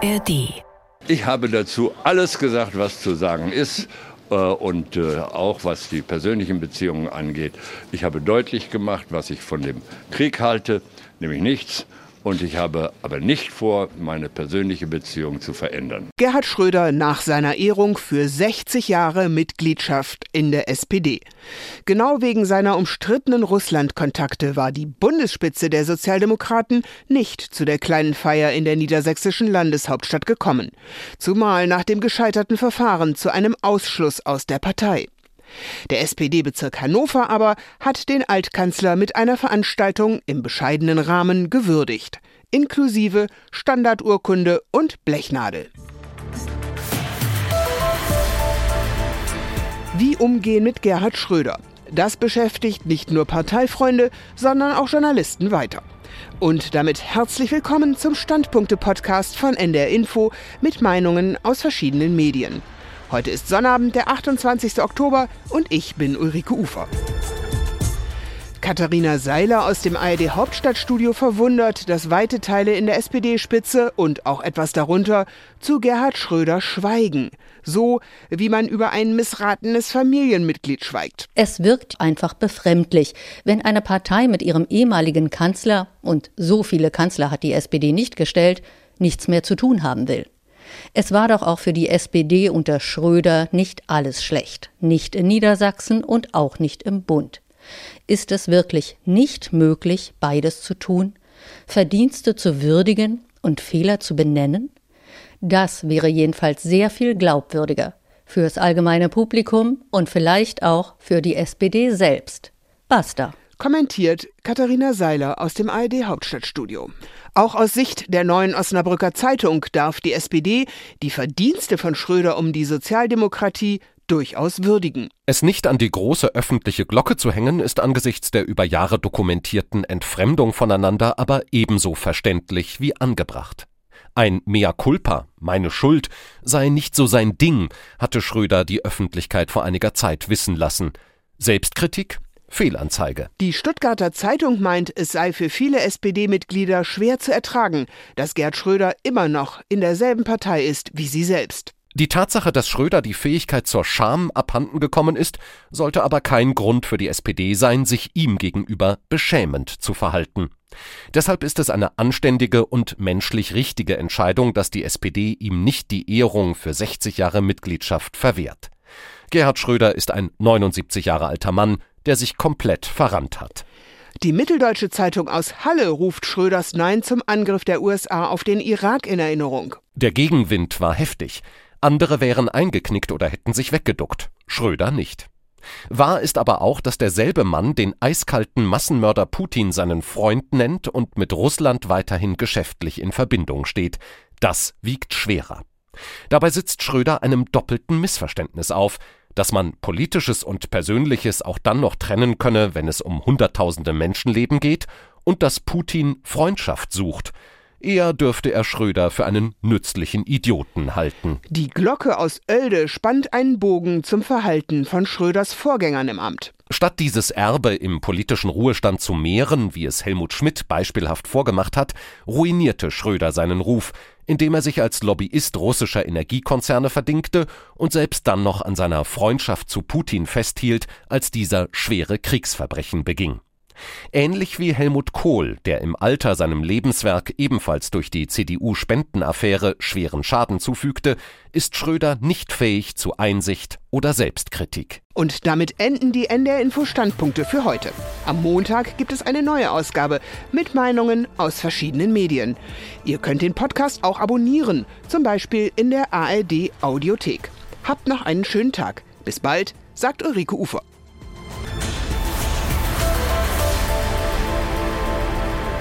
ARD. Ich habe dazu alles gesagt, was zu sagen ist äh, und äh, auch was die persönlichen Beziehungen angeht. Ich habe deutlich gemacht, was ich von dem Krieg halte, nämlich nichts. Und ich habe aber nicht vor, meine persönliche Beziehung zu verändern. Gerhard Schröder nach seiner Ehrung für 60 Jahre Mitgliedschaft in der SPD. Genau wegen seiner umstrittenen Russlandkontakte war die Bundesspitze der Sozialdemokraten nicht zu der kleinen Feier in der niedersächsischen Landeshauptstadt gekommen. Zumal nach dem gescheiterten Verfahren zu einem Ausschluss aus der Partei. Der SPD-Bezirk Hannover aber hat den Altkanzler mit einer Veranstaltung im bescheidenen Rahmen gewürdigt, inklusive Standardurkunde und Blechnadel. Wie umgehen mit Gerhard Schröder? Das beschäftigt nicht nur Parteifreunde, sondern auch Journalisten weiter. Und damit herzlich willkommen zum Standpunkte-Podcast von NDR Info mit Meinungen aus verschiedenen Medien. Heute ist Sonnabend, der 28. Oktober und ich bin Ulrike Ufer. Katharina Seiler aus dem ARD Hauptstadtstudio verwundert, dass weite Teile in der SPD-Spitze und auch etwas darunter zu Gerhard Schröder schweigen. So wie man über ein missratenes Familienmitglied schweigt. Es wirkt einfach befremdlich, wenn eine Partei mit ihrem ehemaligen Kanzler, und so viele Kanzler hat die SPD nicht gestellt, nichts mehr zu tun haben will. Es war doch auch für die SPD unter Schröder nicht alles schlecht, nicht in Niedersachsen und auch nicht im Bund. Ist es wirklich nicht möglich, beides zu tun, Verdienste zu würdigen und Fehler zu benennen? Das wäre jedenfalls sehr viel glaubwürdiger fürs allgemeine Publikum und vielleicht auch für die SPD selbst. Basta. Kommentiert Katharina Seiler aus dem ARD Hauptstadtstudio. Auch aus Sicht der neuen Osnabrücker Zeitung darf die SPD die Verdienste von Schröder um die Sozialdemokratie durchaus würdigen. Es nicht an die große öffentliche Glocke zu hängen, ist angesichts der über Jahre dokumentierten Entfremdung voneinander aber ebenso verständlich wie angebracht. Ein Mea culpa, meine Schuld, sei nicht so sein Ding, hatte Schröder die Öffentlichkeit vor einiger Zeit wissen lassen. Selbstkritik Fehlanzeige. Die Stuttgarter Zeitung meint, es sei für viele SPD-Mitglieder schwer zu ertragen, dass Gerd Schröder immer noch in derselben Partei ist wie sie selbst. Die Tatsache, dass Schröder die Fähigkeit zur Scham abhanden gekommen ist, sollte aber kein Grund für die SPD sein, sich ihm gegenüber beschämend zu verhalten. Deshalb ist es eine anständige und menschlich richtige Entscheidung, dass die SPD ihm nicht die Ehrung für 60 Jahre Mitgliedschaft verwehrt. Gerhard Schröder ist ein 79 Jahre alter Mann, der sich komplett verrannt hat. Die Mitteldeutsche Zeitung aus Halle ruft Schröders Nein zum Angriff der USA auf den Irak in Erinnerung. Der Gegenwind war heftig. Andere wären eingeknickt oder hätten sich weggeduckt. Schröder nicht. Wahr ist aber auch, dass derselbe Mann den eiskalten Massenmörder Putin seinen Freund nennt und mit Russland weiterhin geschäftlich in Verbindung steht. Das wiegt schwerer. Dabei sitzt Schröder einem doppelten Missverständnis auf, dass man Politisches und Persönliches auch dann noch trennen könne, wenn es um Hunderttausende Menschenleben geht, und dass Putin Freundschaft sucht. Eher dürfte er Schröder für einen nützlichen Idioten halten. Die Glocke aus Oelde spannt einen Bogen zum Verhalten von Schröders Vorgängern im Amt. Statt dieses Erbe im politischen Ruhestand zu mehren, wie es Helmut Schmidt beispielhaft vorgemacht hat, ruinierte Schröder seinen Ruf, indem er sich als Lobbyist russischer Energiekonzerne verdingte und selbst dann noch an seiner Freundschaft zu Putin festhielt, als dieser schwere Kriegsverbrechen beging. Ähnlich wie Helmut Kohl, der im Alter seinem Lebenswerk ebenfalls durch die CDU-Spendenaffäre schweren Schaden zufügte, ist Schröder nicht fähig zu Einsicht oder Selbstkritik. Und damit enden die NDR-Info-Standpunkte für heute. Am Montag gibt es eine neue Ausgabe mit Meinungen aus verschiedenen Medien. Ihr könnt den Podcast auch abonnieren, zum Beispiel in der ARD-Audiothek. Habt noch einen schönen Tag. Bis bald, sagt Ulrike Ufer.